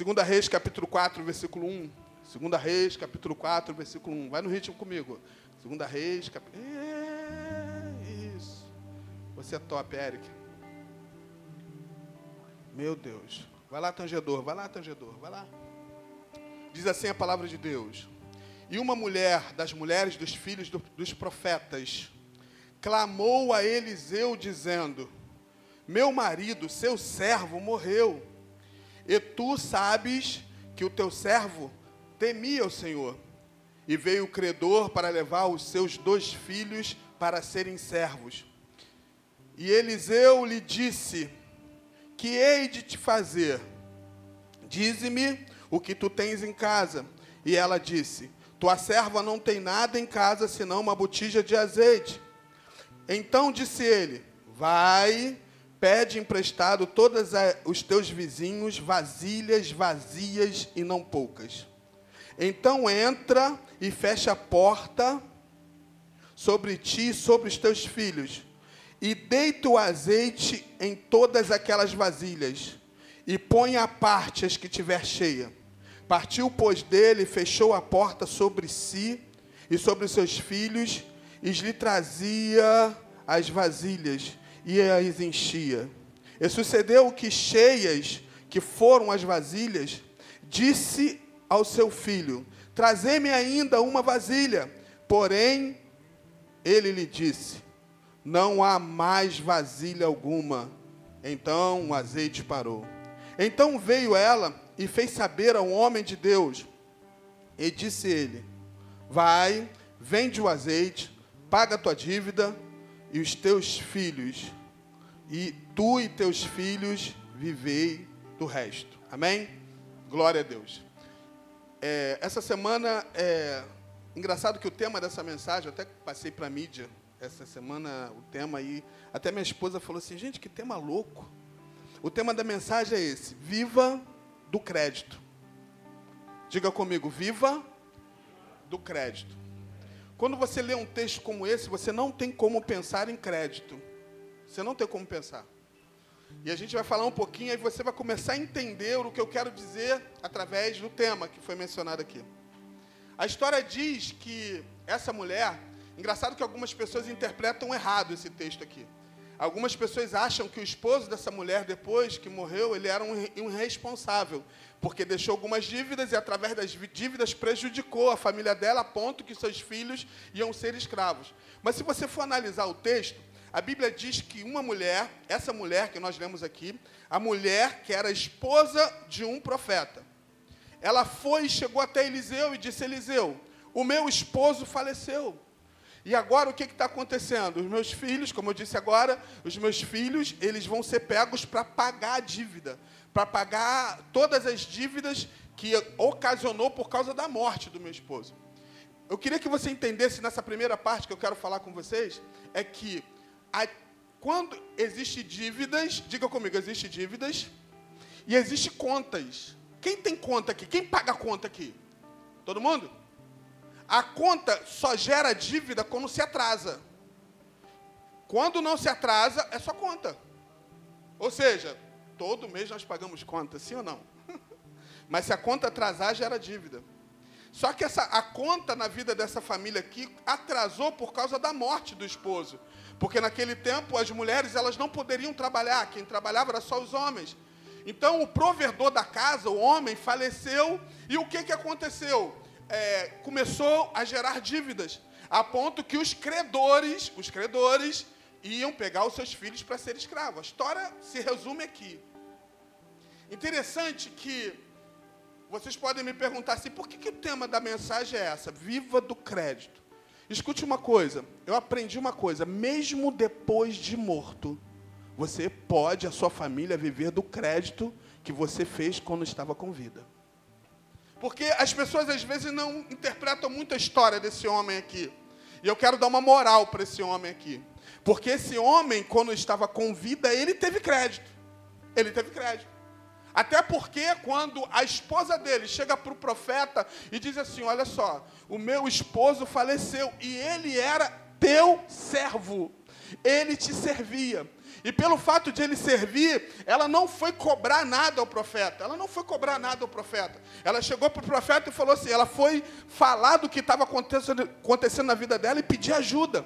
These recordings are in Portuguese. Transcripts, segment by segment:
Segunda Reis, capítulo 4, versículo 1. Segunda Reis, capítulo 4, versículo 1. Vai no ritmo comigo. Segunda Reis, capítulo... É, isso. Você é top, Eric. Meu Deus. Vai lá, tangedor. Vai lá, tangedor. Vai lá. Diz assim a palavra de Deus. E uma mulher das mulheres dos filhos do, dos profetas clamou a Eliseu, dizendo: Meu marido, seu servo, morreu. E tu sabes que o teu servo temia o Senhor. E veio o credor para levar os seus dois filhos para serem servos. E Eliseu lhe disse: Que hei de te fazer? Dize-me o que tu tens em casa. E ela disse: tua serva não tem nada em casa senão uma botija de azeite. Então disse ele: Vai, pede emprestado todos os teus vizinhos vasilhas vazias e não poucas. Então entra e fecha a porta sobre ti e sobre os teus filhos, e deita o azeite em todas aquelas vasilhas, e põe à parte as que tiver cheia Partiu, pois, dele, fechou a porta sobre si e sobre os seus filhos, e lhe trazia as vasilhas e as enchia. E sucedeu que, cheias que foram as vasilhas, disse ao seu filho: Trazei-me ainda uma vasilha. Porém, ele lhe disse: Não há mais vasilha alguma. Então o azeite parou. Então veio ela e fez saber ao homem de Deus. E disse ele: Vai, vende o azeite, paga a tua dívida e os teus filhos, e tu e teus filhos vivei do resto. Amém? Glória a Deus. É, essa semana, é engraçado que o tema dessa mensagem, até passei para a mídia essa semana o tema aí, até minha esposa falou assim: gente, que tema louco. O tema da mensagem é esse: Viva do crédito. Diga comigo, viva do crédito. Quando você lê um texto como esse, você não tem como pensar em crédito. Você não tem como pensar. E a gente vai falar um pouquinho, aí você vai começar a entender o que eu quero dizer através do tema que foi mencionado aqui. A história diz que essa mulher, engraçado que algumas pessoas interpretam errado esse texto aqui. Algumas pessoas acham que o esposo dessa mulher, depois que morreu, ele era um irresponsável, porque deixou algumas dívidas e, através das dívidas, prejudicou a família dela, a ponto que seus filhos iam ser escravos. Mas se você for analisar o texto, a Bíblia diz que uma mulher, essa mulher que nós lemos aqui, a mulher que era esposa de um profeta, ela foi e chegou até Eliseu e disse: Eliseu, o meu esposo faleceu. E agora o que está acontecendo? Os meus filhos, como eu disse agora, os meus filhos, eles vão ser pegos para pagar a dívida, para pagar todas as dívidas que ocasionou por causa da morte do meu esposo. Eu queria que você entendesse nessa primeira parte que eu quero falar com vocês, é que a, quando existe dívidas, diga comigo, existe dívidas e existe contas. Quem tem conta aqui? Quem paga conta aqui? Todo mundo? A conta só gera dívida quando se atrasa. Quando não se atrasa, é só conta. Ou seja, todo mês nós pagamos conta, sim ou não? Mas se a conta atrasar, gera dívida. Só que essa, a conta na vida dessa família aqui atrasou por causa da morte do esposo. Porque naquele tempo as mulheres elas não poderiam trabalhar, quem trabalhava era só os homens. Então o provedor da casa, o homem, faleceu e o que, que aconteceu? É, começou a gerar dívidas, a ponto que os credores, os credores, iam pegar os seus filhos para ser escravos. A história se resume aqui. Interessante que vocês podem me perguntar assim, por que, que o tema da mensagem é essa? Viva do crédito. Escute uma coisa, eu aprendi uma coisa, mesmo depois de morto, você pode, a sua família, viver do crédito que você fez quando estava com vida. Porque as pessoas às vezes não interpretam muito a história desse homem aqui. E eu quero dar uma moral para esse homem aqui. Porque esse homem, quando estava com vida, ele teve crédito. Ele teve crédito. Até porque quando a esposa dele chega para o profeta e diz assim: Olha só, o meu esposo faleceu e ele era teu servo, ele te servia. E pelo fato de ele servir, ela não foi cobrar nada ao profeta. Ela não foi cobrar nada ao profeta. Ela chegou para o profeta e falou assim: ela foi falar do que estava acontecendo, acontecendo na vida dela e pedir ajuda.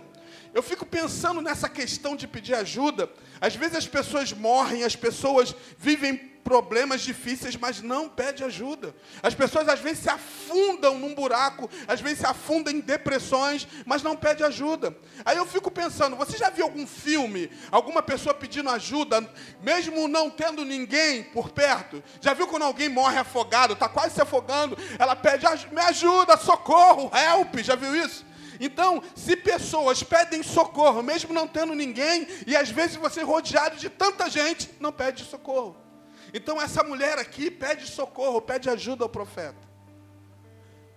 Eu fico pensando nessa questão de pedir ajuda. Às vezes as pessoas morrem, as pessoas vivem problemas difíceis, mas não pede ajuda. As pessoas às vezes se afundam num buraco, às vezes se afundam em depressões, mas não pede ajuda. Aí eu fico pensando, você já viu algum filme, alguma pessoa pedindo ajuda, mesmo não tendo ninguém por perto? Já viu quando alguém morre afogado, está quase se afogando, ela pede, me ajuda, socorro, help, já viu isso? Então, se pessoas pedem socorro, mesmo não tendo ninguém, e às vezes você rodeado de tanta gente, não pede socorro. Então essa mulher aqui pede socorro, pede ajuda ao profeta.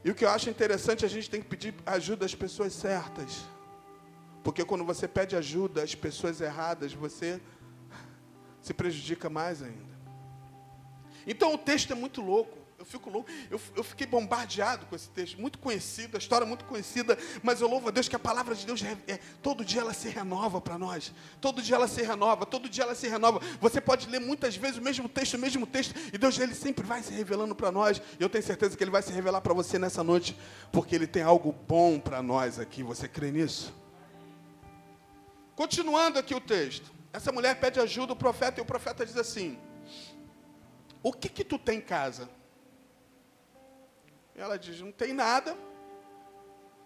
E o que eu acho interessante, a gente tem que pedir ajuda às pessoas certas. Porque quando você pede ajuda às pessoas erradas, você se prejudica mais ainda. Então o texto é muito louco fico louco. Eu, eu fiquei bombardeado com esse texto, muito conhecido, a história muito conhecida, mas eu louvo a Deus que a palavra de Deus, é, é todo dia ela se renova para nós. Todo dia ela se renova, todo dia ela se renova. Você pode ler muitas vezes o mesmo texto, o mesmo texto, e Deus ele sempre vai se revelando para nós. E eu tenho certeza que Ele vai se revelar para você nessa noite, porque Ele tem algo bom para nós aqui. Você crê nisso? Continuando aqui o texto. Essa mulher pede ajuda ao profeta, e o profeta diz assim: O que que tu tem em casa? Ela diz: não tem nada.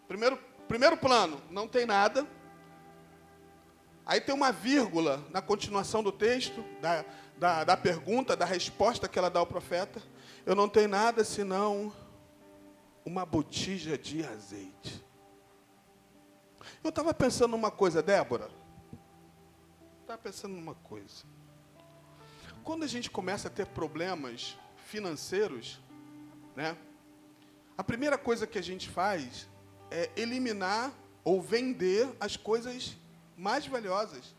Primeiro, primeiro plano, não tem nada. Aí tem uma vírgula na continuação do texto, da, da, da pergunta, da resposta que ela dá ao profeta. Eu não tenho nada senão uma botija de azeite. Eu estava pensando numa coisa, Débora. Estava pensando numa coisa. Quando a gente começa a ter problemas financeiros, né? A primeira coisa que a gente faz é eliminar ou vender as coisas mais valiosas.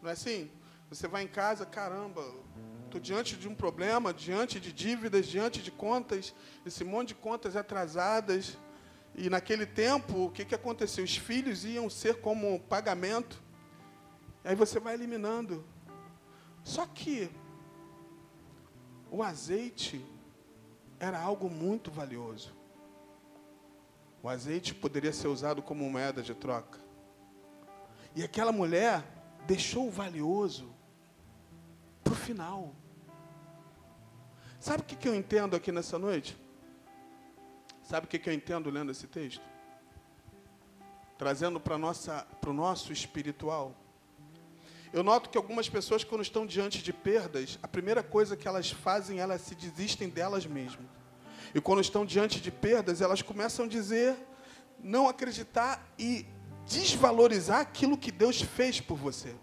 Não é assim? Você vai em casa, caramba, estou diante de um problema, diante de dívidas, diante de contas, esse monte de contas atrasadas. E naquele tempo, o que, que aconteceu? Os filhos iam ser como pagamento. Aí você vai eliminando. Só que o azeite era algo muito valioso. O azeite poderia ser usado como moeda de troca. E aquela mulher deixou o valioso para o final. Sabe o que eu entendo aqui nessa noite? Sabe o que eu entendo lendo esse texto? Trazendo para o nosso espiritual. Eu noto que algumas pessoas, quando estão diante de perdas, a primeira coisa que elas fazem, elas se desistem delas mesmas. E quando estão diante de perdas, elas começam a dizer, não acreditar e desvalorizar aquilo que Deus fez por você.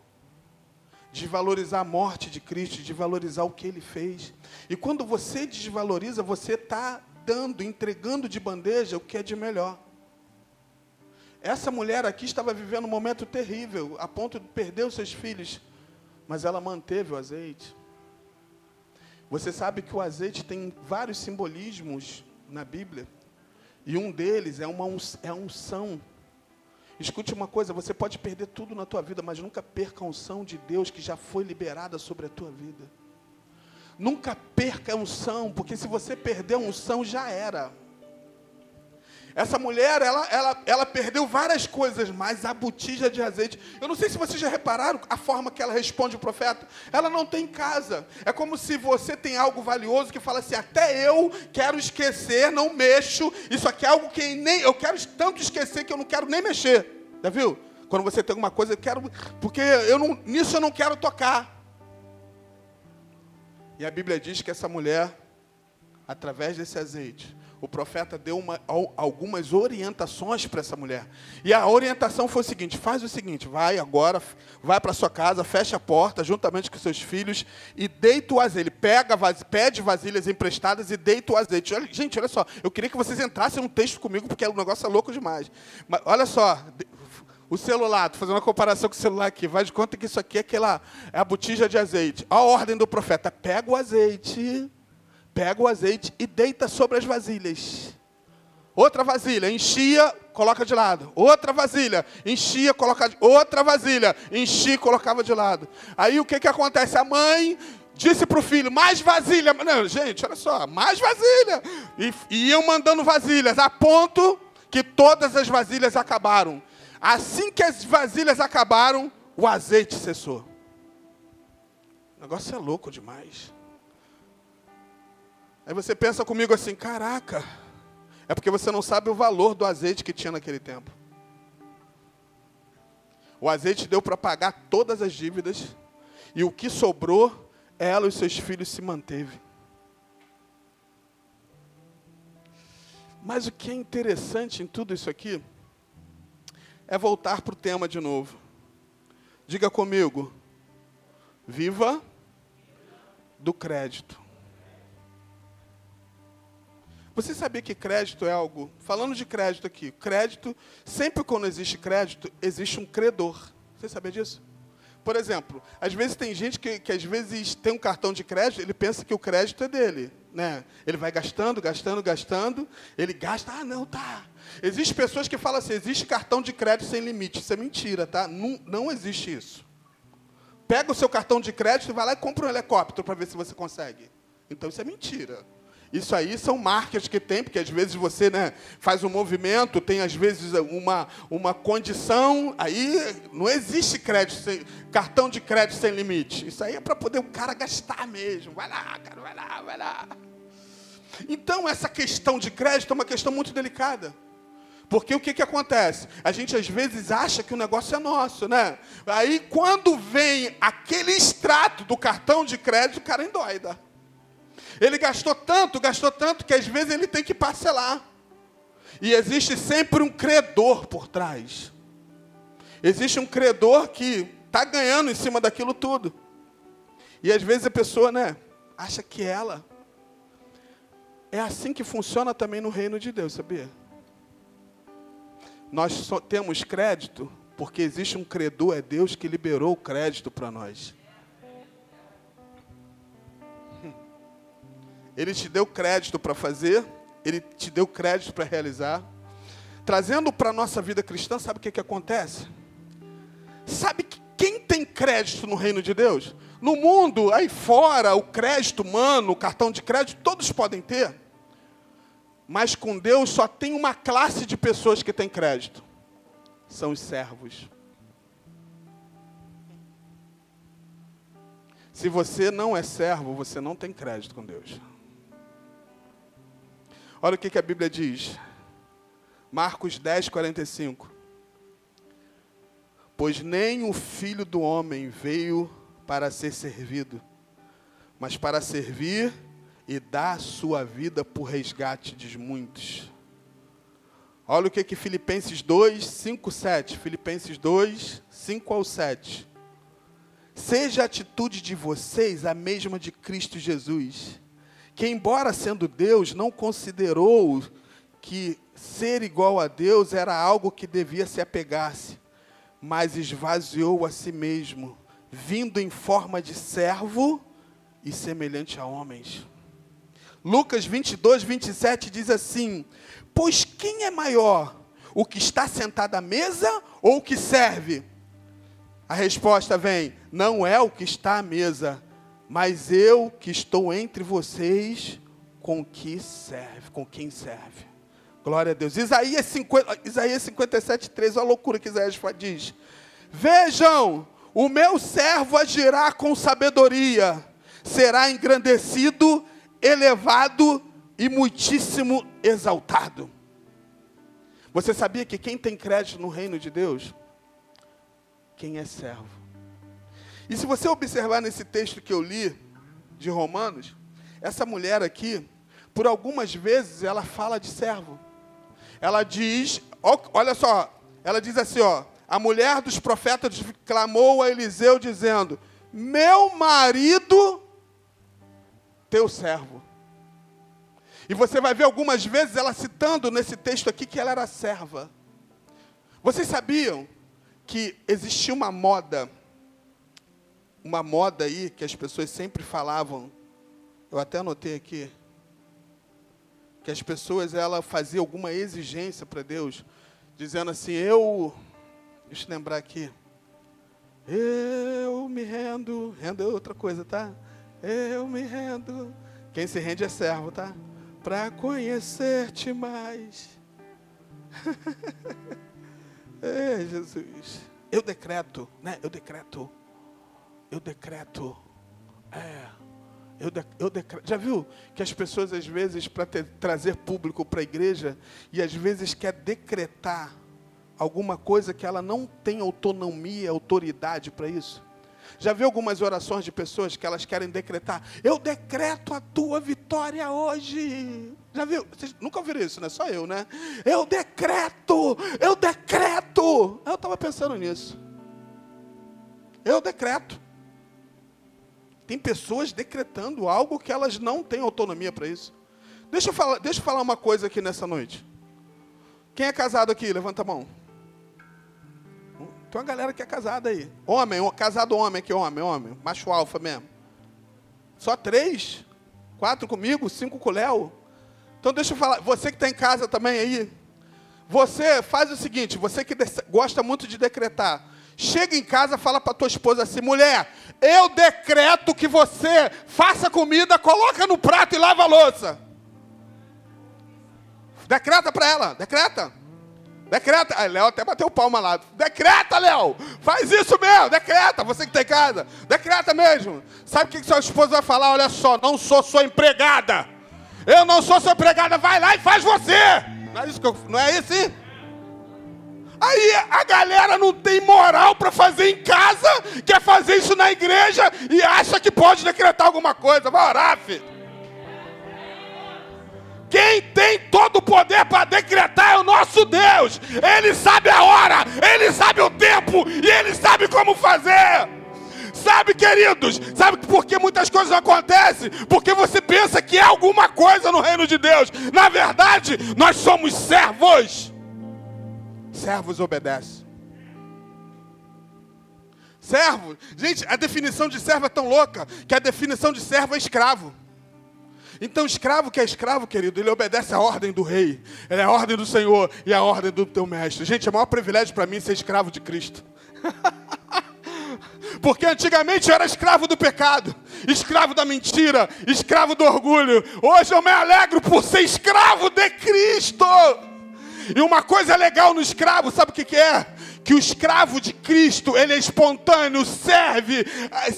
Desvalorizar a morte de Cristo, desvalorizar o que Ele fez. E quando você desvaloriza, você está dando, entregando de bandeja o que é de melhor. Essa mulher aqui estava vivendo um momento terrível, a ponto de perder os seus filhos, mas ela manteve o azeite. Você sabe que o azeite tem vários simbolismos na Bíblia, e um deles é uma é unção. Escute uma coisa, você pode perder tudo na tua vida, mas nunca perca a unção de Deus que já foi liberada sobre a tua vida. Nunca perca a unção, porque se você perder a unção, já era. Essa mulher, ela, ela, ela perdeu várias coisas, mas a botija de azeite. Eu não sei se vocês já repararam a forma que ela responde o profeta. Ela não tem casa. É como se você tem algo valioso que fala assim: até eu quero esquecer, não mexo. Isso aqui é algo que nem eu quero tanto esquecer que eu não quero nem mexer. Já viu? Quando você tem alguma coisa, eu quero, porque eu não, nisso eu não quero tocar. E a Bíblia diz que essa mulher, através desse azeite, o profeta deu uma, algumas orientações para essa mulher. E a orientação foi o seguinte: faz o seguinte, vai agora, vai para sua casa, fecha a porta juntamente com seus filhos e deita o azeite. Pega, pede vasilhas emprestadas e deita o azeite. Olha, gente, olha só, eu queria que vocês entrassem no texto comigo, porque o negócio é louco demais. Mas olha só, o celular, estou fazendo uma comparação com o celular aqui, vai de conta que isso aqui é aquela é a botija de azeite. A ordem do profeta: pega o azeite pega o azeite e deita sobre as vasilhas. Outra vasilha, enchia coloca de lado. Outra vasilha, enchia, coloca outra vasilha, enchia, colocava de lado. Aí o que que acontece? A mãe disse para o filho, mais vasilha. Não, gente, olha só, mais vasilha. E, e iam mandando vasilhas, a ponto que todas as vasilhas acabaram. Assim que as vasilhas acabaram, o azeite cessou. O negócio é louco demais. Aí você pensa comigo assim, caraca, é porque você não sabe o valor do azeite que tinha naquele tempo. O azeite deu para pagar todas as dívidas, e o que sobrou, ela e seus filhos se manteve. Mas o que é interessante em tudo isso aqui é voltar para o tema de novo. Diga comigo, viva do crédito. Você sabia que crédito é algo? Falando de crédito aqui, crédito, sempre quando existe crédito, existe um credor. Você sabia disso? Por exemplo, às vezes tem gente que, que às vezes tem um cartão de crédito, ele pensa que o crédito é dele. Né? Ele vai gastando, gastando, gastando, ele gasta, ah, não, tá. Existem pessoas que falam assim, existe cartão de crédito sem limite. Isso é mentira, tá? Não, não existe isso. Pega o seu cartão de crédito e vai lá e compra um helicóptero para ver se você consegue. Então isso é mentira. Isso aí são marcas que tem, porque às vezes você né, faz um movimento, tem às vezes uma, uma condição, aí não existe crédito sem, cartão de crédito sem limite. Isso aí é para poder o cara gastar mesmo. Vai lá, cara, vai lá, vai lá. Então essa questão de crédito é uma questão muito delicada. Porque o que, que acontece? A gente às vezes acha que o negócio é nosso, né? Aí quando vem aquele extrato do cartão de crédito, o cara endoida. Ele gastou tanto, gastou tanto, que às vezes ele tem que parcelar. E existe sempre um credor por trás. Existe um credor que está ganhando em cima daquilo tudo. E às vezes a pessoa, né, acha que ela. É assim que funciona também no reino de Deus, sabia? Nós só temos crédito porque existe um credor, é Deus que liberou o crédito para nós. Ele te deu crédito para fazer, ele te deu crédito para realizar. Trazendo para a nossa vida cristã, sabe o que, que acontece? Sabe que quem tem crédito no reino de Deus? No mundo, aí fora, o crédito humano, o cartão de crédito, todos podem ter. Mas com Deus só tem uma classe de pessoas que tem crédito. São os servos. Se você não é servo, você não tem crédito com Deus. Olha o que, que a Bíblia diz. Marcos 10, 45. Pois nem o filho do homem veio para ser servido, mas para servir e dar sua vida por resgate de muitos. Olha o que, que Filipenses 2, 5, 7. Filipenses 2, 5 ao 7. Seja a atitude de vocês a mesma de Cristo Jesus que, embora sendo Deus, não considerou que ser igual a Deus era algo que devia se apegar-se, mas esvaziou a si mesmo, vindo em forma de servo e semelhante a homens. Lucas 22, 27 diz assim: Pois quem é maior, o que está sentado à mesa ou o que serve? A resposta vem: Não é o que está à mesa, mas eu que estou entre vocês, com que serve, com quem serve. Glória a Deus. Isaías, 50, Isaías 57, 3, olha a loucura que Isaías diz. Vejam, o meu servo agirá com sabedoria, será engrandecido, elevado e muitíssimo exaltado. Você sabia que quem tem crédito no reino de Deus? Quem é servo. E se você observar nesse texto que eu li, de Romanos, essa mulher aqui, por algumas vezes, ela fala de servo. Ela diz, olha só, ela diz assim, ó, a mulher dos profetas clamou a Eliseu dizendo: Meu marido, teu servo. E você vai ver algumas vezes ela citando nesse texto aqui que ela era serva. Vocês sabiam que existia uma moda uma moda aí que as pessoas sempre falavam, eu até anotei aqui, que as pessoas ela fazia alguma exigência para Deus dizendo assim: Eu. Deixa eu lembrar aqui. Eu me rendo. Rendo é outra coisa, tá? Eu me rendo. Quem se rende é servo, tá? Para conhecer-te mais. Jesus. Eu decreto, né? Eu decreto. Eu decreto. É. Eu, de, eu decreto. Já viu que as pessoas, às vezes, para trazer público para a igreja, e às vezes quer decretar alguma coisa que ela não tem autonomia, autoridade para isso? Já viu algumas orações de pessoas que elas querem decretar? Eu decreto a tua vitória hoje. Já viu? Vocês nunca ouviram isso, né? Só eu, né? Eu decreto, eu decreto. Eu estava pensando nisso. Eu decreto. Tem pessoas decretando algo que elas não têm autonomia para isso. Deixa eu, falar, deixa eu falar uma coisa aqui nessa noite. Quem é casado aqui? Levanta a mão. Tem uma galera que é casada aí. Homem, casado homem aqui, homem, homem. Macho alfa mesmo. Só três? Quatro comigo? Cinco com o Léo? Então deixa eu falar. Você que está em casa também aí. Você faz o seguinte, você que gosta muito de decretar. Chega em casa, fala para tua esposa assim, mulher, eu decreto que você faça comida, coloca no prato e lava a louça. Decreta para ela, decreta. Decreta. Aí, Léo até bateu palma lá. Decreta, Léo. Faz isso mesmo. Decreta. Você que está em casa. Decreta mesmo. Sabe o que, que sua esposa vai falar? Olha só, não sou sua empregada. Eu não sou sua empregada. Vai lá e faz você. Não é isso que eu, Não é isso, hein? Aí a galera não tem moral para fazer em casa, quer fazer isso na igreja e acha que pode decretar alguma coisa. Vai orar, filho. Quem tem todo o poder para decretar é o nosso Deus. Ele sabe a hora, ele sabe o tempo e ele sabe como fazer. Sabe, queridos, sabe por que muitas coisas acontecem? Porque você pensa que é alguma coisa no reino de Deus. Na verdade, nós somos servos servos obedecem. Servo, gente, a definição de servo é tão louca que a definição de servo é escravo. Então, escravo que é escravo, querido, ele obedece à ordem do rei, ele é a ordem do Senhor e a ordem do teu mestre. Gente, é o maior privilégio para mim ser escravo de Cristo. Porque antigamente eu era escravo do pecado, escravo da mentira, escravo do orgulho. Hoje eu me alegro por ser escravo de Cristo. E uma coisa legal no escravo, sabe o que, que é? Que o escravo de Cristo, ele é espontâneo, serve,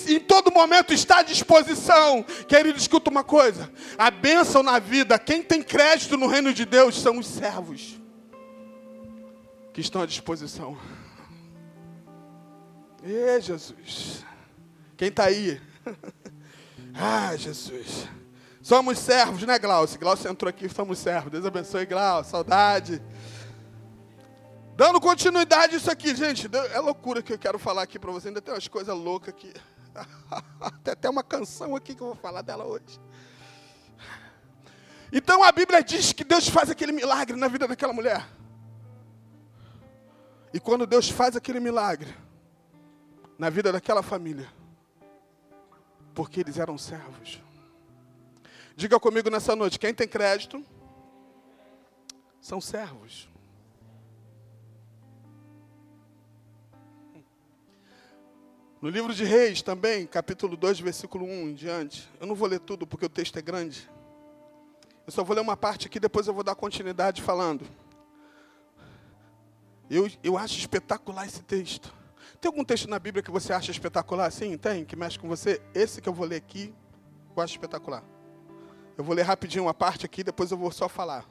em todo momento está à disposição. Querido, escuta uma coisa: a bênção na vida, quem tem crédito no reino de Deus são os servos que estão à disposição. E Jesus, quem está aí? ah, Jesus. Somos servos, né, Glaucio? Glaucio entrou aqui, somos servos. Deus abençoe, Glaucio. Saudade. Dando continuidade isso aqui, gente. É loucura que eu quero falar aqui para você. Ainda tem umas coisas loucas aqui. Tem até uma canção aqui que eu vou falar dela hoje. Então a Bíblia diz que Deus faz aquele milagre na vida daquela mulher. E quando Deus faz aquele milagre na vida daquela família, porque eles eram servos. Diga comigo nessa noite: quem tem crédito são servos. No livro de Reis também, capítulo 2, versículo 1 em diante. Eu não vou ler tudo porque o texto é grande. Eu só vou ler uma parte aqui, depois eu vou dar continuidade falando. Eu, eu acho espetacular esse texto. Tem algum texto na Bíblia que você acha espetacular? Sim, tem, que mexe com você? Esse que eu vou ler aqui, eu acho espetacular. Eu vou ler rapidinho uma parte aqui, depois eu vou só falar.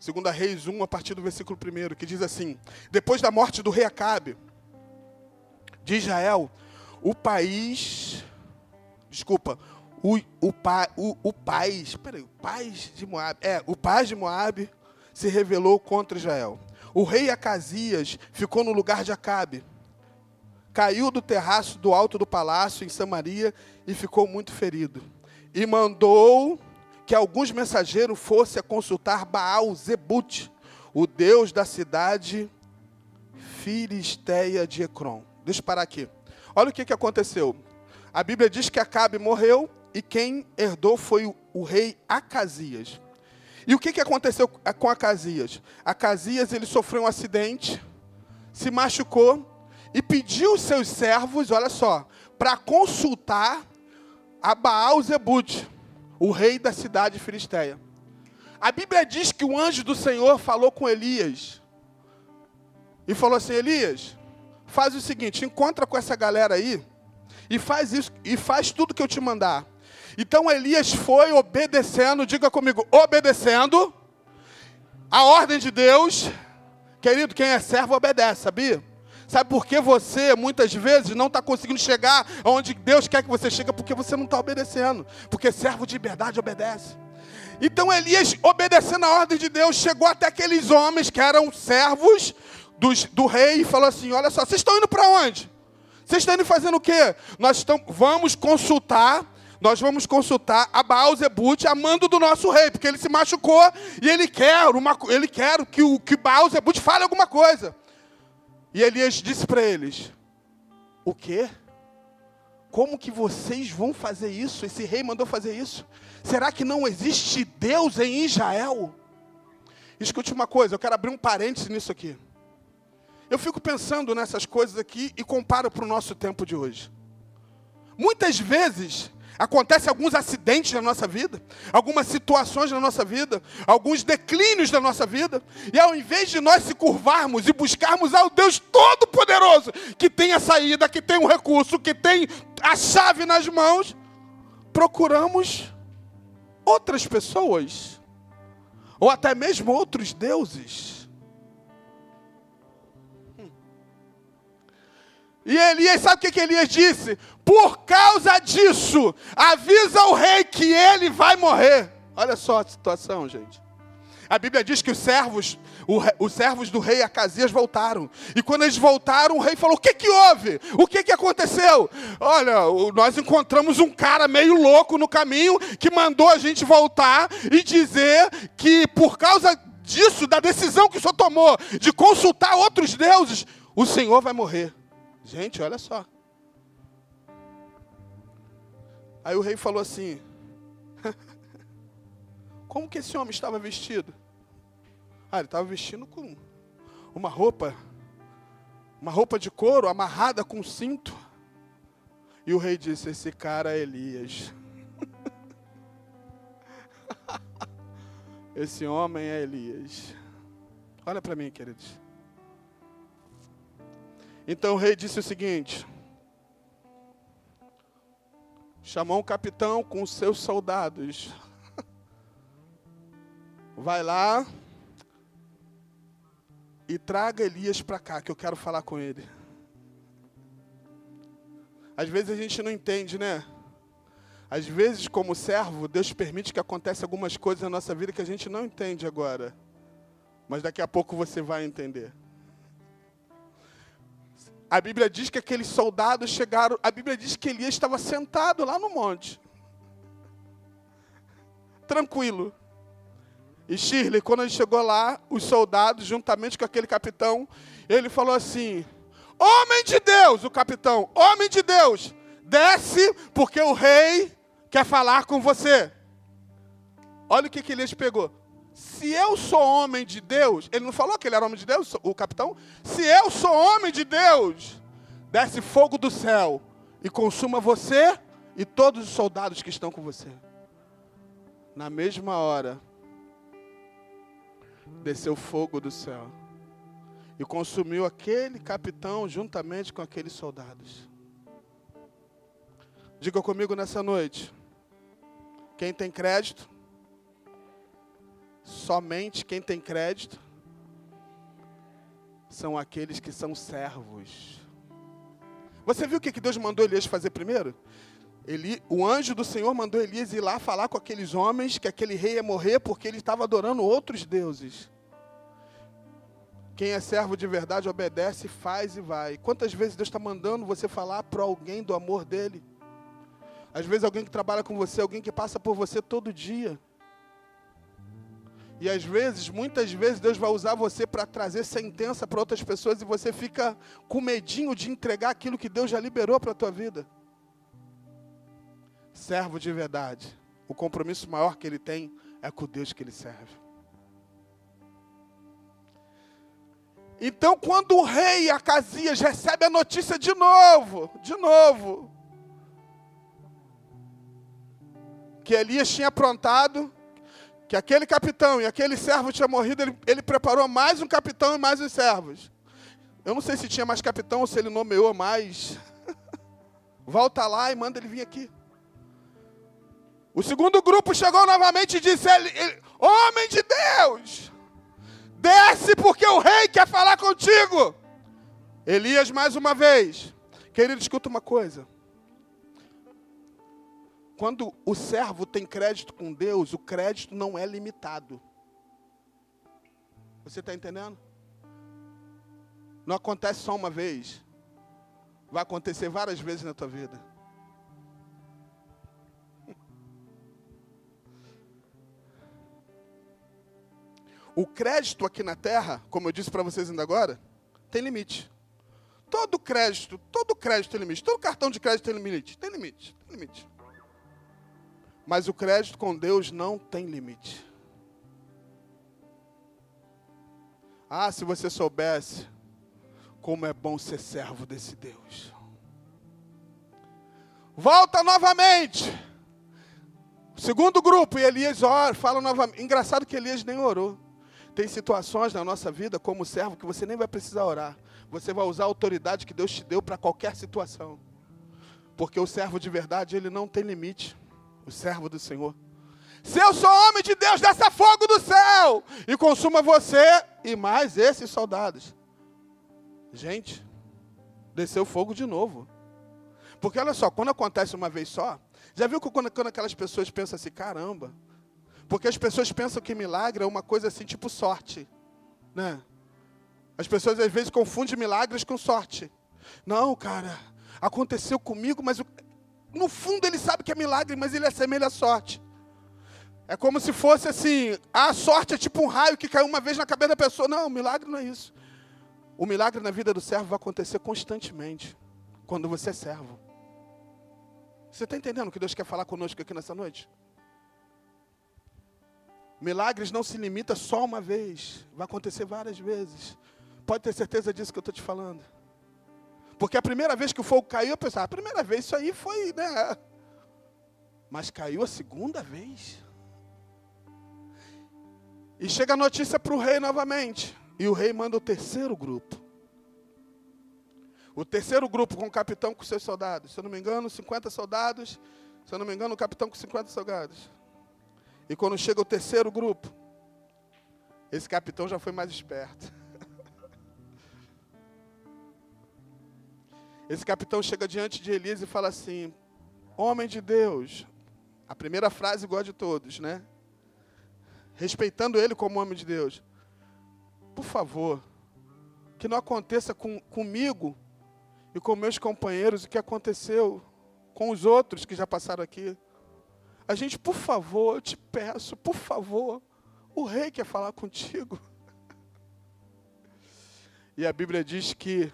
Segunda Reis 1, a partir do versículo 1, que diz assim: Depois da morte do rei Acabe de Israel, o país, desculpa, o, o, o, o país, peraí, o país de Moab, é, o país de Moab se revelou contra Israel. O rei Acasias ficou no lugar de Acabe. Caiu do terraço do alto do palácio em Samaria e ficou muito ferido e mandou que alguns mensageiros fossem a consultar Baal Zebut, o deus da cidade filisteia de Ecrom. Deixa eu parar aqui. Olha o que, que aconteceu. A Bíblia diz que Acabe morreu e quem herdou foi o, rei Acasias. E o que, que aconteceu com Acasias? Acasias ele sofreu um acidente, se machucou e pediu os seus servos, olha só, para consultar a Baal Zebud, o rei da cidade filisteia. A Bíblia diz que o anjo do Senhor falou com Elias e falou assim: Elias, faz o seguinte, encontra com essa galera aí e faz isso e faz tudo que eu te mandar. Então Elias foi obedecendo, diga comigo, obedecendo a ordem de Deus. Querido, quem é servo obedece, sabia? Sabe por que você, muitas vezes, não está conseguindo chegar onde Deus quer que você chegue? Porque você não está obedecendo. Porque servo de verdade obedece. Então Elias, obedecendo a ordem de Deus, chegou até aqueles homens que eram servos dos, do rei e falou assim: Olha só, vocês estão indo para onde? Vocês estão indo fazendo o quê? Nós estamos, vamos consultar nós vamos consultar a Baal Zebut, a mando do nosso rei, porque ele se machucou e ele quer, uma, ele quer que o que Baal Zebut fale alguma coisa. E Elias disse para eles: O quê? Como que vocês vão fazer isso? Esse rei mandou fazer isso? Será que não existe Deus em Israel? Escute uma coisa, eu quero abrir um parêntese nisso aqui. Eu fico pensando nessas coisas aqui e comparo para o nosso tempo de hoje. Muitas vezes Acontece alguns acidentes na nossa vida, algumas situações na nossa vida, alguns declínios da nossa vida, e ao invés de nós se curvarmos e buscarmos ao Deus Todo-Poderoso, que tem a saída, que tem o um recurso, que tem a chave nas mãos, procuramos outras pessoas, ou até mesmo outros deuses. E Elias, sabe o que, Elias disse? Por causa disso, avisa o rei que ele vai morrer. Olha só a situação, gente. A Bíblia diz que os servos, os servos do rei Acasias voltaram. E quando eles voltaram, o rei falou: O que, que houve? O que, que aconteceu? Olha, nós encontramos um cara meio louco no caminho que mandou a gente voltar e dizer que por causa disso, da decisão que o senhor tomou de consultar outros deuses, o senhor vai morrer. Gente, olha só. Aí o rei falou assim: Como que esse homem estava vestido? Ah, ele estava vestindo com uma roupa, uma roupa de couro amarrada com cinto. E o rei disse: Esse cara é Elias. Esse homem é Elias. Olha para mim, queridos. Então o rei disse o seguinte: chamou um capitão com os seus soldados. Vai lá e traga Elias para cá, que eu quero falar com ele. Às vezes a gente não entende, né? Às vezes, como servo, Deus permite que aconteça algumas coisas na nossa vida que a gente não entende agora. Mas daqui a pouco você vai entender. A Bíblia diz que aqueles soldados chegaram. A Bíblia diz que Elias estava sentado lá no monte. Tranquilo. E Shirley, quando ele chegou lá, os soldados, juntamente com aquele capitão, ele falou assim: Homem de Deus, o capitão, homem de Deus, desce, porque o rei quer falar com você. Olha o que, que Elias pegou se eu sou homem de Deus, ele não falou que ele era homem de Deus, o capitão? Se eu sou homem de Deus, desce fogo do céu e consuma você e todos os soldados que estão com você. Na mesma hora, desceu fogo do céu e consumiu aquele capitão juntamente com aqueles soldados. Diga comigo nessa noite: quem tem crédito, Somente quem tem crédito são aqueles que são servos. Você viu o que Deus mandou Elias fazer primeiro? Ele, o anjo do Senhor mandou Elias ir lá falar com aqueles homens que aquele rei ia morrer porque ele estava adorando outros deuses. Quem é servo de verdade obedece, faz e vai. Quantas vezes Deus está mandando você falar para alguém do amor dele? Às vezes alguém que trabalha com você, alguém que passa por você todo dia. E às vezes, muitas vezes, Deus vai usar você para trazer sentença para outras pessoas e você fica com medinho de entregar aquilo que Deus já liberou para a tua vida. Servo de verdade. O compromisso maior que ele tem é com o Deus que ele serve. Então, quando o rei Acasias recebe a notícia de novo, de novo, que Elias tinha aprontado, que aquele capitão e aquele servo tinha morrido, ele, ele preparou mais um capitão e mais os servos. Eu não sei se tinha mais capitão ou se ele nomeou mais. Volta lá e manda ele vir aqui. O segundo grupo chegou novamente e disse: ele, ele, Homem de Deus, desce porque o rei quer falar contigo. Elias, mais uma vez. Querido, escuta uma coisa. Quando o servo tem crédito com Deus, o crédito não é limitado. Você está entendendo? Não acontece só uma vez. Vai acontecer várias vezes na tua vida. O crédito aqui na terra, como eu disse para vocês ainda agora, tem limite. Todo crédito, todo crédito tem limite. Todo cartão de crédito tem limite. Tem limite, tem limite. Mas o crédito com Deus não tem limite. Ah, se você soubesse como é bom ser servo desse Deus. Volta novamente. Segundo grupo, e Elias ora, fala novamente. Engraçado que Elias nem orou. Tem situações na nossa vida, como servo, que você nem vai precisar orar. Você vai usar a autoridade que Deus te deu para qualquer situação. Porque o servo de verdade, ele não tem limite. O servo do Senhor. Se eu sou homem de Deus, desça fogo do céu e consuma você e mais esses soldados. Gente, desceu fogo de novo. Porque olha só, quando acontece uma vez só, já viu que quando, quando aquelas pessoas pensam assim, caramba, porque as pessoas pensam que milagre é uma coisa assim, tipo sorte. Né? As pessoas às vezes confundem milagres com sorte. Não, cara, aconteceu comigo, mas no fundo ele sabe que é milagre, mas ele assemelha a sorte. É como se fosse assim, a sorte é tipo um raio que caiu uma vez na cabeça da pessoa. Não, milagre não é isso. O milagre na vida do servo vai acontecer constantemente, quando você é servo. Você está entendendo o que Deus quer falar conosco aqui nessa noite? Milagres não se limita só uma vez, vai acontecer várias vezes. Pode ter certeza disso que eu estou te falando. Porque a primeira vez que o fogo caiu, eu pensava, a primeira vez isso aí foi, né? Mas caiu a segunda vez. E chega a notícia para o rei novamente. E o rei manda o terceiro grupo. O terceiro grupo com o capitão com seus soldados. Se eu não me engano, 50 soldados. Se eu não me engano, o capitão com 50 soldados. E quando chega o terceiro grupo, esse capitão já foi mais esperto. Esse capitão chega diante de Elias e fala assim: Homem de Deus. A primeira frase igual a de todos, né? Respeitando ele como homem de Deus. Por favor, que não aconteça com, comigo e com meus companheiros o que aconteceu com os outros que já passaram aqui. A gente, por favor, eu te peço, por favor, o rei quer falar contigo. E a Bíblia diz que,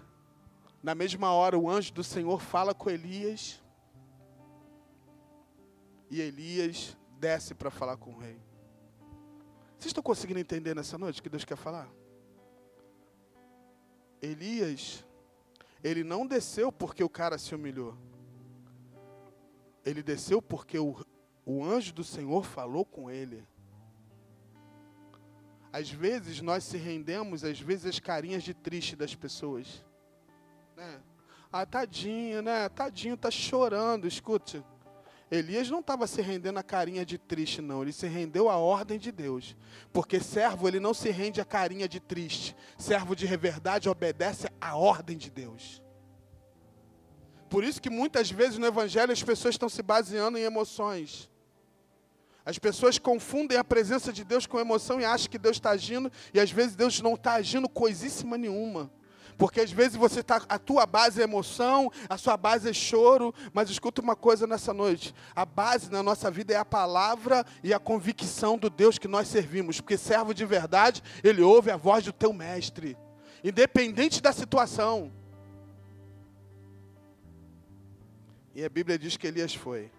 na mesma hora, o anjo do Senhor fala com Elias. E Elias desce para falar com o rei. Vocês estão conseguindo entender nessa noite o que Deus quer falar? Elias, ele não desceu porque o cara se humilhou. Ele desceu porque o, o anjo do Senhor falou com ele. Às vezes nós se rendemos, às vezes, as carinhas de triste das pessoas. Né? Ah, tadinho, né? Tadinho, tá chorando. Escute. Elias não estava se rendendo a carinha de triste, não. Ele se rendeu à ordem de Deus. Porque servo, ele não se rende a carinha de triste. Servo de verdade obedece à ordem de Deus. Por isso que muitas vezes no Evangelho as pessoas estão se baseando em emoções. As pessoas confundem a presença de Deus com emoção e acham que Deus está agindo, e às vezes Deus não está agindo coisíssima nenhuma. Porque às vezes você tá, a tua base é emoção, a sua base é choro, mas escuta uma coisa nessa noite. A base na nossa vida é a palavra e a convicção do Deus que nós servimos. Porque servo de verdade, ele ouve a voz do teu mestre. Independente da situação. E a Bíblia diz que Elias foi.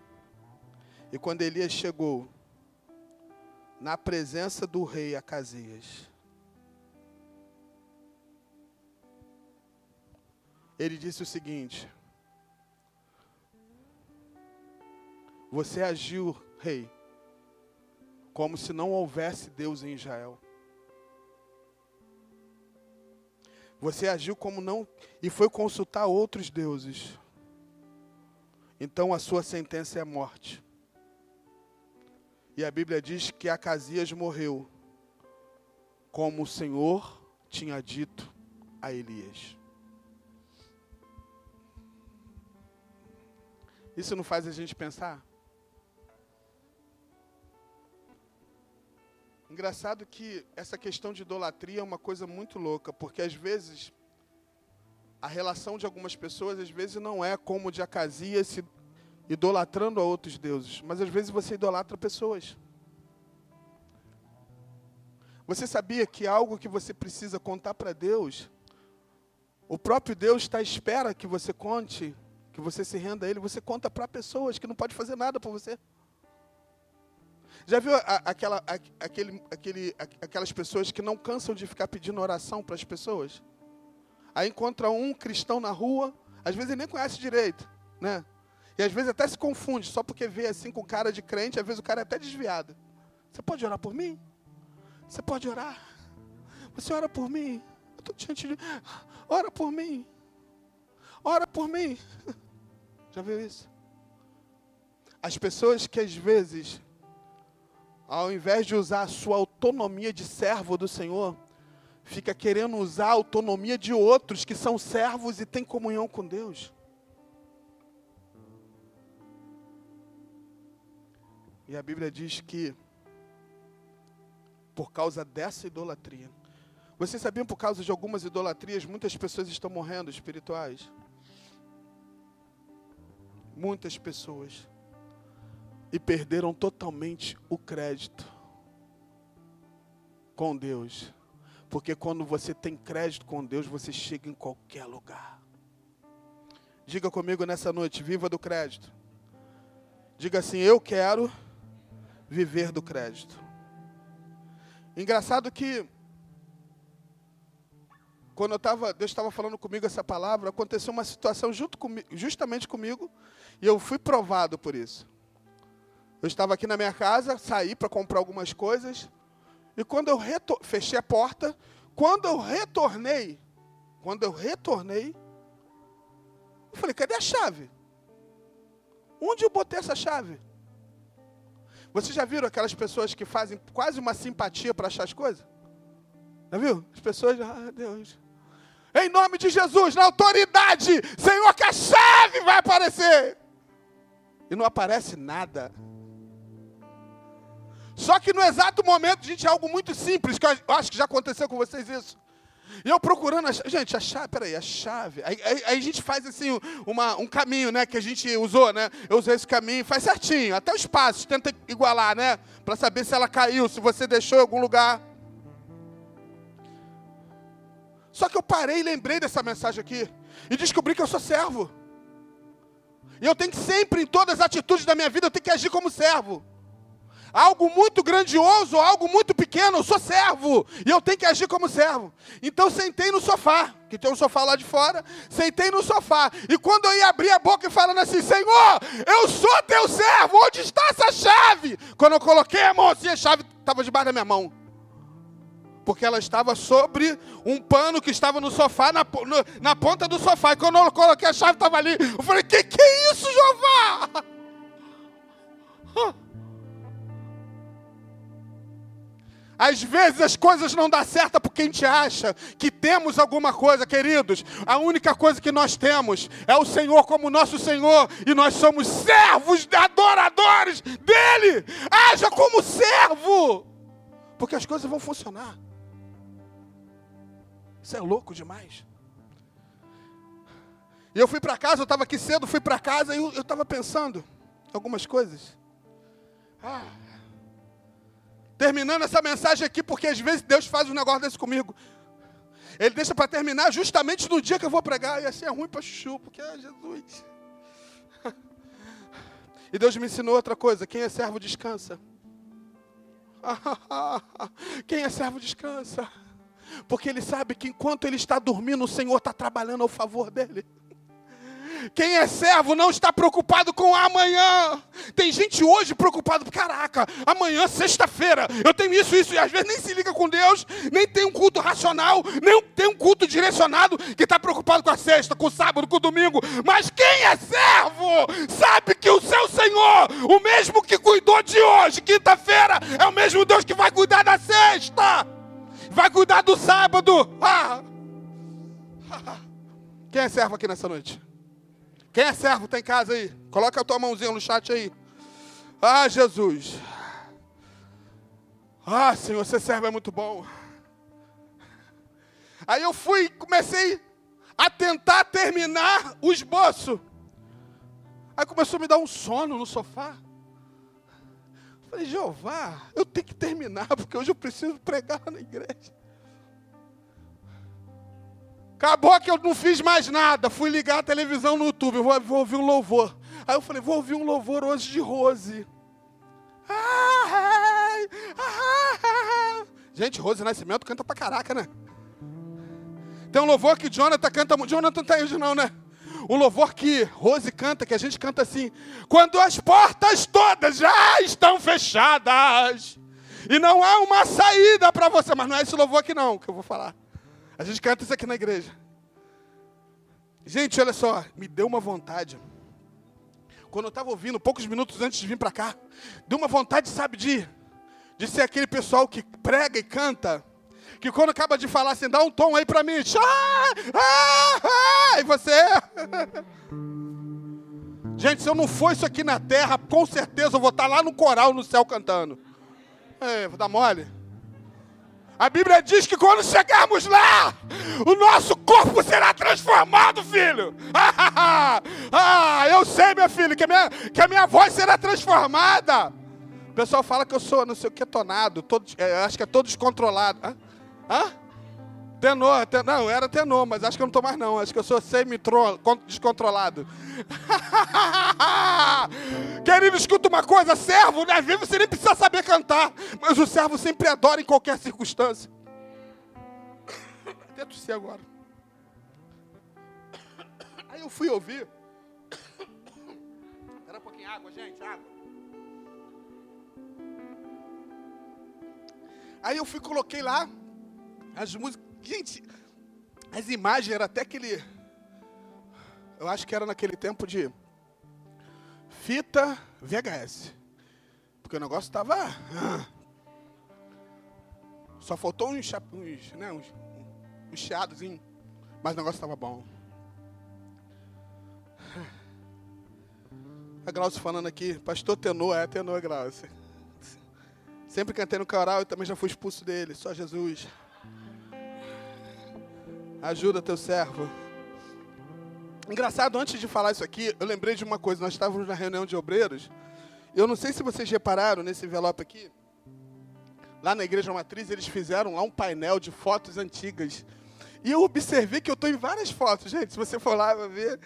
E quando Elias chegou, na presença do rei Acasias. Ele disse o seguinte: Você agiu, rei, como se não houvesse Deus em Israel. Você agiu como não e foi consultar outros deuses. Então a sua sentença é morte. E a Bíblia diz que Acasias morreu, como o Senhor tinha dito a Elias. Isso não faz a gente pensar? Engraçado que essa questão de idolatria é uma coisa muito louca, porque às vezes a relação de algumas pessoas às vezes não é como de Acasias se idolatrando a outros deuses, mas às vezes você idolatra pessoas. Você sabia que algo que você precisa contar para Deus, o próprio Deus está à espera que você conte, que você se renda a Ele, você conta para pessoas que não pode fazer nada por você. Já viu a, aquela, a, aquele, aquele, aquelas pessoas que não cansam de ficar pedindo oração para as pessoas? Aí encontra um cristão na rua, às vezes ele nem conhece direito, né? E às vezes até se confunde, só porque vê assim com cara de crente, às vezes o cara é até desviado. Você pode orar por mim? Você pode orar? Você ora por mim? Eu estou diante de. Ora por mim. Ora por mim. Já viu isso? As pessoas que às vezes ao invés de usar a sua autonomia de servo do Senhor, fica querendo usar a autonomia de outros que são servos e têm comunhão com Deus. E a Bíblia diz que, por causa dessa idolatria, vocês sabiam por causa de algumas idolatrias, muitas pessoas estão morrendo espirituais? Muitas pessoas e perderam totalmente o crédito com Deus. Porque quando você tem crédito com Deus, você chega em qualquer lugar. Diga comigo nessa noite, viva do crédito. Diga assim, eu quero viver do crédito. Engraçado que quando eu estava, Deus estava falando comigo essa palavra, aconteceu uma situação junto comigo, justamente comigo, e eu fui provado por isso. Eu estava aqui na minha casa, saí para comprar algumas coisas. E quando eu fechei a porta, quando eu retornei, quando eu retornei, eu falei, cadê a chave? Onde eu botei essa chave? Vocês já viram aquelas pessoas que fazem quase uma simpatia para achar as coisas? Já viu? As pessoas, ah, Deus. Em nome de Jesus, na autoridade, Senhor, que a chave vai aparecer. E não aparece nada. Só que no exato momento, gente, é algo muito simples, que eu acho que já aconteceu com vocês isso. E eu procurando, a, gente, a chave, peraí, a chave. Aí, aí, aí, a gente faz assim, uma, um caminho, né, que a gente usou, né? Eu usei esse caminho, faz certinho, até os passos, tenta igualar, né? Para saber se ela caiu, se você deixou em algum lugar. Só que eu parei e lembrei dessa mensagem aqui. E descobri que eu sou servo. E eu tenho que sempre, em todas as atitudes da minha vida, eu tenho que agir como servo algo muito grandioso, algo muito pequeno, eu sou servo e eu tenho que agir como servo. Então sentei no sofá, que tem um sofá lá de fora, sentei no sofá. E quando eu ia abrir a boca e falando assim: Senhor, eu sou teu servo, onde está essa chave? Quando eu coloquei a mão assim, a chave estava debaixo da minha mão. Porque ela estava sobre um pano que estava no sofá, na, no, na ponta do sofá. E quando eu coloquei a chave, estava ali. Eu falei: Que que é isso, Jeová? Às vezes as coisas não dão certo porque a gente acha que temos alguma coisa, queridos. A única coisa que nós temos é o Senhor como nosso Senhor e nós somos servos, adoradores dele. Haja como servo, porque as coisas vão funcionar. Isso é louco demais. E eu fui para casa, eu estava aqui cedo, fui para casa e eu estava pensando algumas coisas. Ah, terminando essa mensagem aqui, porque às vezes Deus faz um negócio desse comigo. Ele deixa para terminar justamente no dia que eu vou pregar. E assim é ruim para chuchu, porque é Jesus. E Deus me ensinou outra coisa: quem é servo descansa. Quem é servo descansa. Porque ele sabe que enquanto ele está dormindo, o Senhor está trabalhando ao favor dele. Quem é servo não está preocupado com amanhã. Tem gente hoje preocupado, caraca, amanhã, sexta-feira, eu tenho isso, isso, e às vezes nem se liga com Deus, nem tem um culto racional, nem tem um culto direcionado que está preocupado com a sexta, com o sábado, com o domingo. Mas quem é servo sabe que o seu Senhor, o mesmo que cuidou de hoje, quinta-feira, é o mesmo Deus que vai cuidar da sexta, vai cuidar do sábado. Ah. Quem é servo aqui nessa noite? Quem é servo está em casa aí? Coloca a tua mãozinha no chat aí. Ah, Jesus. Ah, Senhor, ser servo é muito bom. Aí eu fui, comecei a tentar terminar o esboço. Aí começou a me dar um sono no sofá. Falei, Jeová, eu tenho que terminar, porque hoje eu preciso pregar na igreja. Acabou que eu não fiz mais nada. Fui ligar a televisão no YouTube. Vou, vou ouvir um louvor. Aí eu falei, vou ouvir um louvor hoje de Rose. Gente, Rose Nascimento canta pra caraca, né? Tem um louvor que Jonathan canta. Jonathan tá aí hoje não, né? Um louvor que Rose canta, que a gente canta assim. Quando as portas todas já estão fechadas. E não há uma saída para você. Mas não é esse louvor aqui não, que eu vou falar. A gente canta isso aqui na igreja. Gente, olha só, me deu uma vontade. Quando eu estava ouvindo, poucos minutos antes de vir para cá, deu uma vontade, sabe, de, de ser aquele pessoal que prega e canta, que quando acaba de falar assim, dá um tom aí para mim, ah, ah, ah, e você. Gente, se eu não for isso aqui na terra, com certeza eu vou estar lá no coral no céu cantando. Vou dar mole. A Bíblia diz que quando chegarmos lá, o nosso corpo será transformado, filho. ah, eu sei, meu filho, que a minha, que a minha voz será transformada. O pessoal fala que eu sou não sei o que tonado, todo, é, acho que é todo descontrolado. Hã? Hã? Tenor, ten... não, era tenor, mas acho que eu não estou mais não. Acho que eu sou semi-descontrolado. Querido, escuta uma coisa, servo, né? vezes você nem precisa saber cantar, mas o servo sempre adora em qualquer circunstância. Até tossir agora. Aí eu fui ouvir. Era um pouquinho água, gente, água. Aí eu fui, coloquei lá as músicas. Gente, as imagens eram até aquele. Eu acho que era naquele tempo de fita VHS. Porque o negócio estava. Ah, só faltou uns, uns, né, uns, uns chiados, mas o negócio estava bom. A Glaucia falando aqui, pastor tenor, é tenor, Glaucia. Sempre cantei no coral e também já fui expulso dele, só Jesus. Ajuda teu servo. Engraçado, antes de falar isso aqui, eu lembrei de uma coisa. Nós estávamos na reunião de obreiros. Eu não sei se vocês repararam nesse envelope aqui. Lá na Igreja Matriz, eles fizeram lá um painel de fotos antigas. E eu observei que eu estou em várias fotos, gente. Se você for lá, vai ver.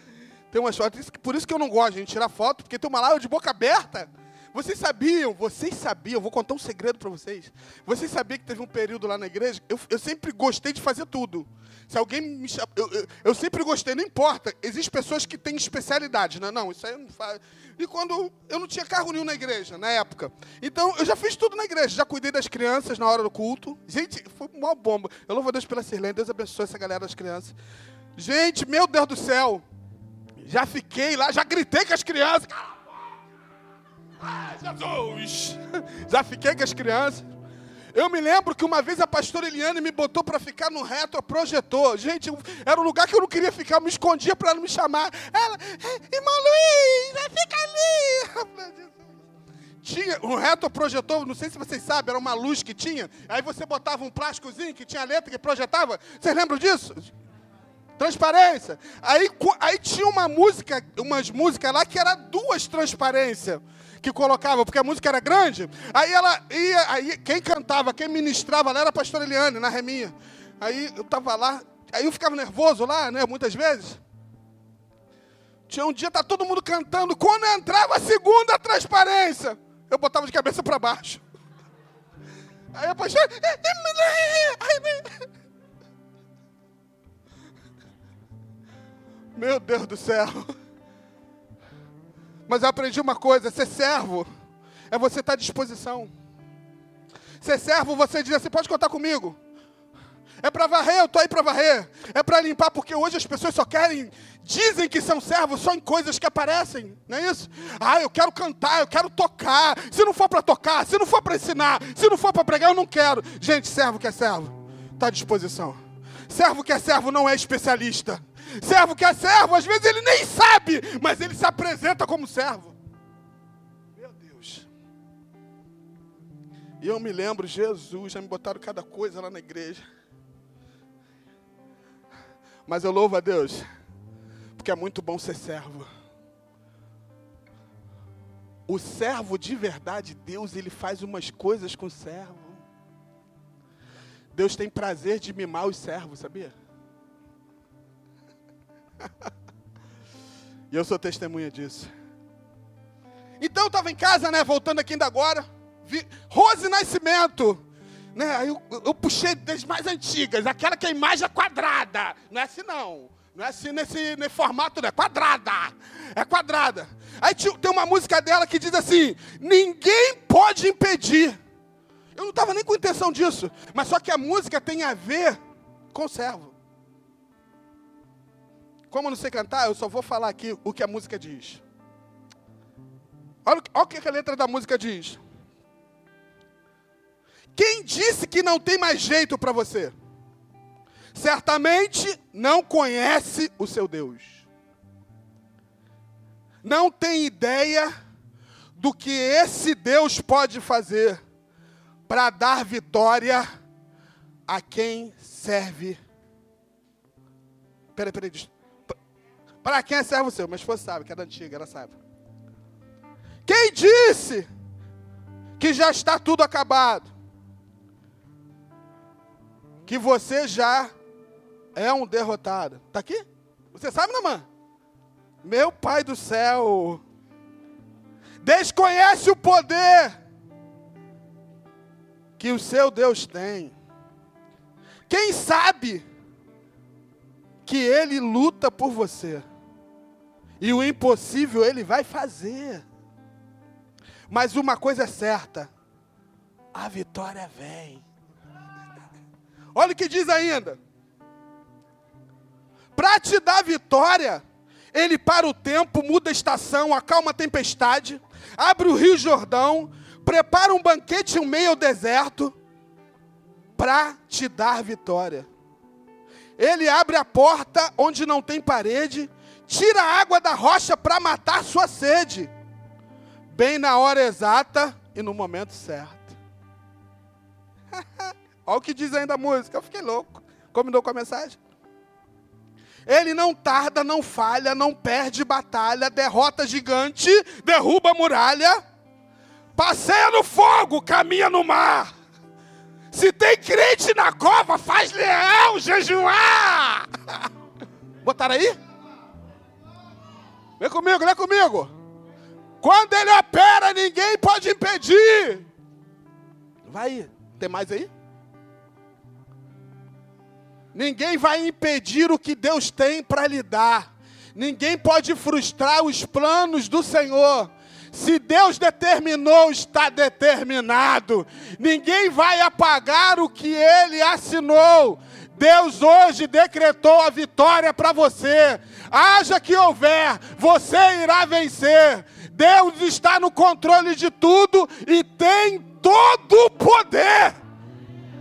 Tem umas fotos. Por isso que eu não gosto, de tirar foto, porque tem uma lá de boca aberta. Vocês sabiam, vocês sabiam, vou contar um segredo para vocês. Vocês sabiam que teve um período lá na igreja? Eu, eu sempre gostei de fazer tudo. Se alguém me chama. Eu, eu, eu, sempre gostei, não importa. Existem pessoas que têm especialidade, né? Não, isso aí eu não faço. E quando eu não tinha carro nenhum na igreja, na época. Então, eu já fiz tudo na igreja. Já cuidei das crianças na hora do culto. Gente, foi uma bomba. Eu louvo a Deus pela Sirlene. Deus abençoe essa galera das crianças. Gente, meu Deus do céu. Já fiquei lá, já gritei com as crianças. Ah, Jesus! Já fiquei com as crianças. Eu me lembro que uma vez a pastora Eliane me botou para ficar no retroprojetor. Gente, era um lugar que eu não queria ficar, eu me escondia para não me chamar. Ela, irmão Luiz, fica ali. Tinha um retroprojetor, não sei se vocês sabem, era uma luz que tinha. Aí você botava um plásticozinho que tinha letra que projetava. Vocês lembram disso? Transparência. Aí, aí tinha uma música, umas músicas lá que era duas transparências que colocava, porque a música era grande. Aí ela ia, aí quem cantava, quem ministrava lá era a pastora Eliane, na reminha. Aí eu estava lá, aí eu ficava nervoso lá, né, muitas vezes. Tinha um dia, tá todo mundo cantando, quando entrava a segunda transparência, eu botava de cabeça para baixo. Aí a pastora. Meu Deus do céu. Mas eu aprendi uma coisa: ser servo é você estar à disposição. Ser servo, você diz assim: pode contar comigo. É para varrer, eu tô aí para varrer. É para limpar, porque hoje as pessoas só querem, dizem que são servos só em coisas que aparecem, não é isso? Ah, eu quero cantar, eu quero tocar. Se não for para tocar, se não for para ensinar, se não for para pregar, eu não quero. Gente, servo que é servo, está à disposição. Servo que é servo não é especialista. Servo que é servo, às vezes ele nem sabe, mas ele se apresenta como servo. Meu Deus. E eu me lembro, Jesus, já me botaram cada coisa lá na igreja. Mas eu louvo a Deus, porque é muito bom ser servo. O servo de verdade, Deus, ele faz umas coisas com o servo. Deus tem prazer de mimar os servos, sabia? e eu sou testemunha disso. Então eu estava em casa, né? Voltando aqui ainda agora. Vi Rose Nascimento. Né? Aí eu, eu, puxei das mais antigas, aquela que é a imagem é quadrada. Não é assim não. Não é assim nesse, nesse formato, não. É quadrada. É quadrada. Aí tem uma música dela que diz assim: Ninguém pode impedir. Eu não estava nem com intenção disso. Mas só que a música tem a ver com o servo. Como eu não sei cantar, eu só vou falar aqui o que a música diz. Olha, olha o que a letra da música diz. Quem disse que não tem mais jeito para você? Certamente não conhece o seu Deus. Não tem ideia do que esse Deus pode fazer para dar vitória a quem serve. Peraí, peraí. Para quem é servo seu? Mas você sabe, que é da antiga, ela sabe. Quem disse que já está tudo acabado? que você já é um derrotado. Está aqui? Você sabe, Namã? Meu Pai do céu. Desconhece o poder que o seu Deus tem. Quem sabe que Ele luta por você. E o impossível Ele vai fazer. Mas uma coisa é certa: a vitória vem. Olha o que diz ainda. Para te dar vitória, ele para o tempo, muda a estação, acalma a tempestade, abre o rio Jordão, prepara um banquete em meio ao deserto, para te dar vitória. Ele abre a porta onde não tem parede, tira a água da rocha para matar sua sede, bem na hora exata e no momento certo. Olha o que diz ainda a música. Eu fiquei louco. Combinou com a mensagem? Ele não tarda, não falha, não perde batalha, derrota gigante, derruba muralha, passeia no fogo, caminha no mar. Se tem crente na cova, faz leão jejuar. Botaram aí? Vem comigo, vem comigo. Quando ele opera, ninguém pode impedir. Vai, tem mais aí? Ninguém vai impedir o que Deus tem para lhe dar. Ninguém pode frustrar os planos do Senhor. Se Deus determinou, está determinado. Ninguém vai apagar o que ele assinou. Deus hoje decretou a vitória para você. Haja que houver, você irá vencer. Deus está no controle de tudo e tem todo o poder.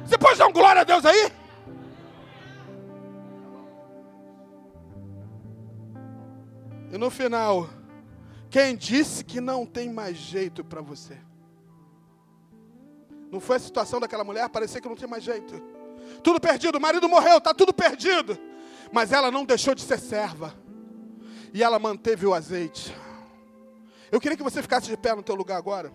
Você pode dar um glória a Deus aí? E no final, quem disse que não tem mais jeito para você? Não foi a situação daquela mulher parecer que não tem mais jeito. Tudo perdido, o marido morreu, está tudo perdido. Mas ela não deixou de ser serva. E ela manteve o azeite. Eu queria que você ficasse de pé no teu lugar agora.